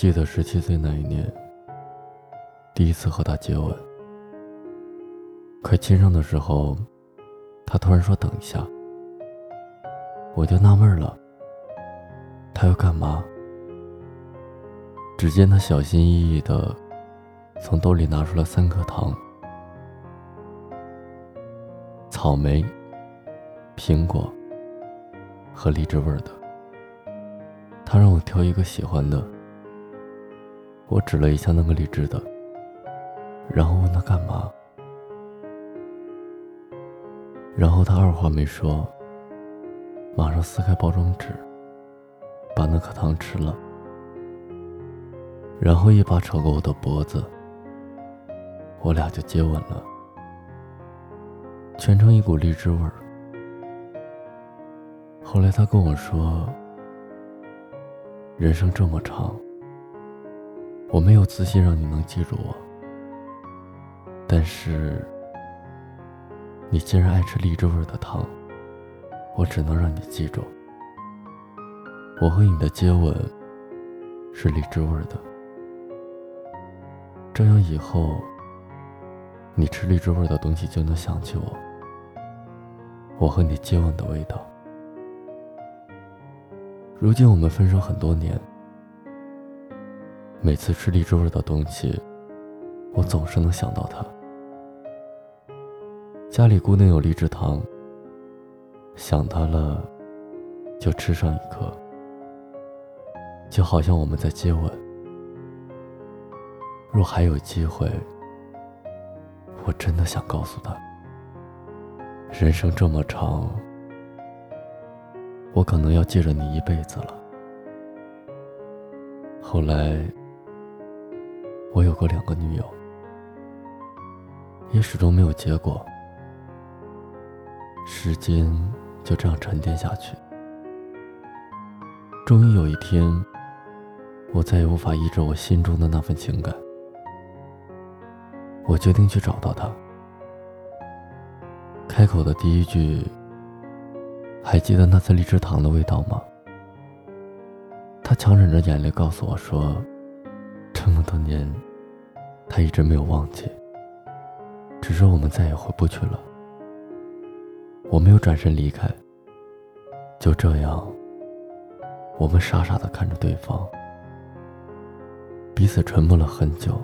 记得十七岁那一年，第一次和他接吻，快亲上的时候，他突然说：“等一下。”我就纳闷了，他要干嘛？只见他小心翼翼的从兜里拿出了三颗糖：草莓、苹果和荔枝味的。他让我挑一个喜欢的。我指了一下那个荔枝的，然后问他干嘛，然后他二话没说，马上撕开包装纸，把那颗糖吃了，然后一把扯过我的脖子，我俩就接吻了，全程一股荔枝味儿。后来他跟我说，人生这么长。我没有自信让你能记住我，但是你既然爱吃荔枝味的糖，我只能让你记住，我和你的接吻是荔枝味的，这样以后你吃荔枝味的东西就能想起我，我和你接吻的味道。如今我们分手很多年。每次吃荔枝味的东西，我总是能想到他。家里固定有荔枝糖，想他了，就吃上一颗。就好像我们在接吻，若还有机会，我真的想告诉他：人生这么长，我可能要记着你一辈子了。后来。我有过两个女友，也始终没有结果。时间就这样沉淀下去。终于有一天，我再也无法抑制我心中的那份情感。我决定去找到他。开口的第一句：“还记得那次荔枝糖的味道吗？”他强忍着眼泪告诉我说。这么多年，他一直没有忘记。只是我们再也回不去了。我没有转身离开。就这样，我们傻傻的看着对方，彼此沉默了很久。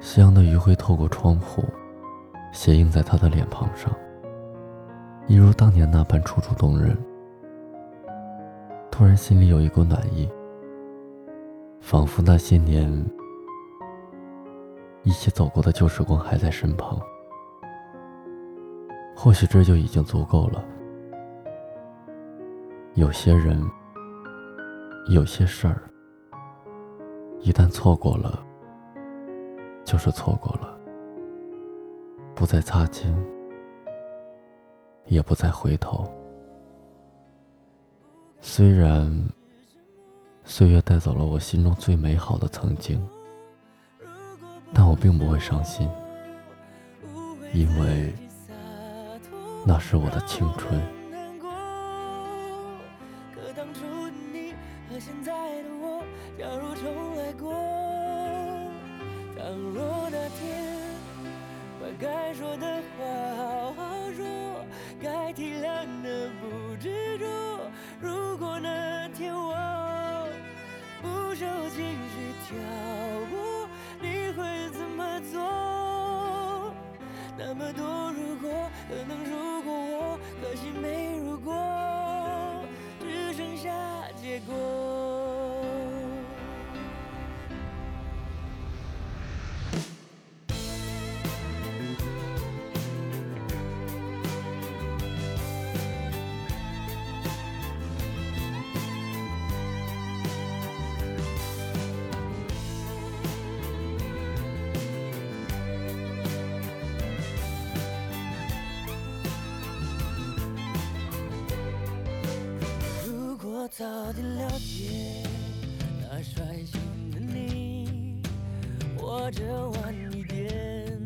夕阳的余晖透过窗户，斜映在他的脸庞上，一如当年那般楚楚动人。突然心里有一股暖意。仿佛那些年一起走过的旧时光还在身旁，或许这就已经足够了。有些人，有些事儿，一旦错过了，就是错过了，不再擦肩，也不再回头。虽然。岁月带走了我心中最美好的曾经，但我并不会伤心，因为那是我的青春。该说的话好好说，该体谅的早点了解那率性的你，或者晚一点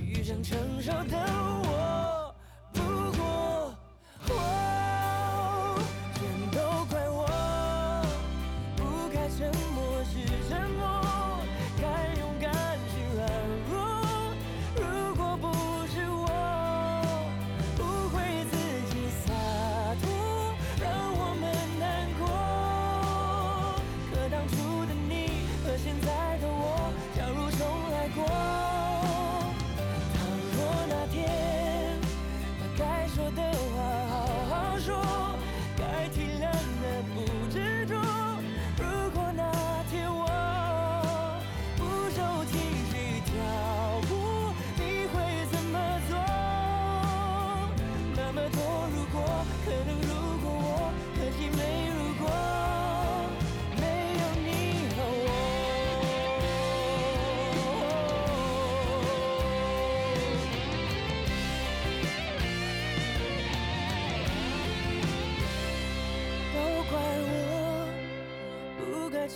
遇上成熟的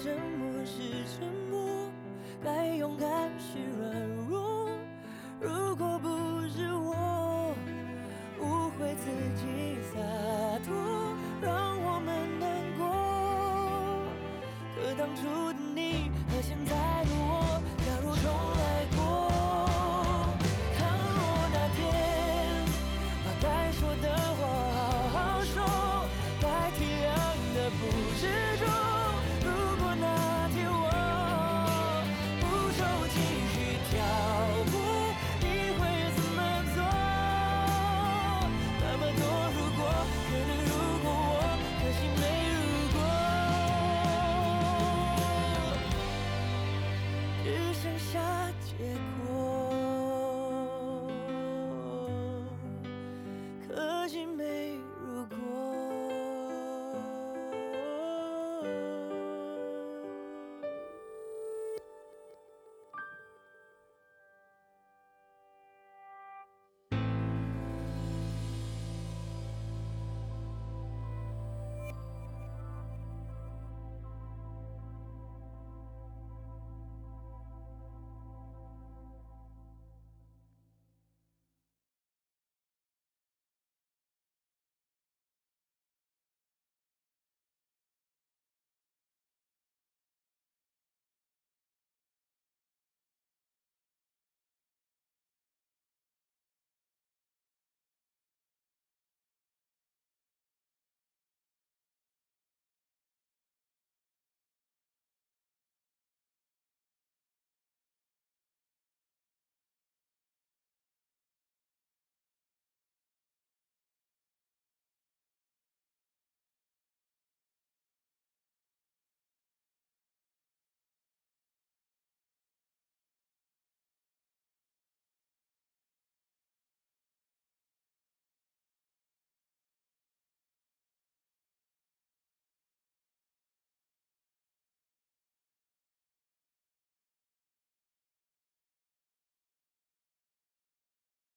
沉默是沉默，该勇敢是软弱。如果不是我误会自己洒脱，让我们难过。可当初。剩下结果。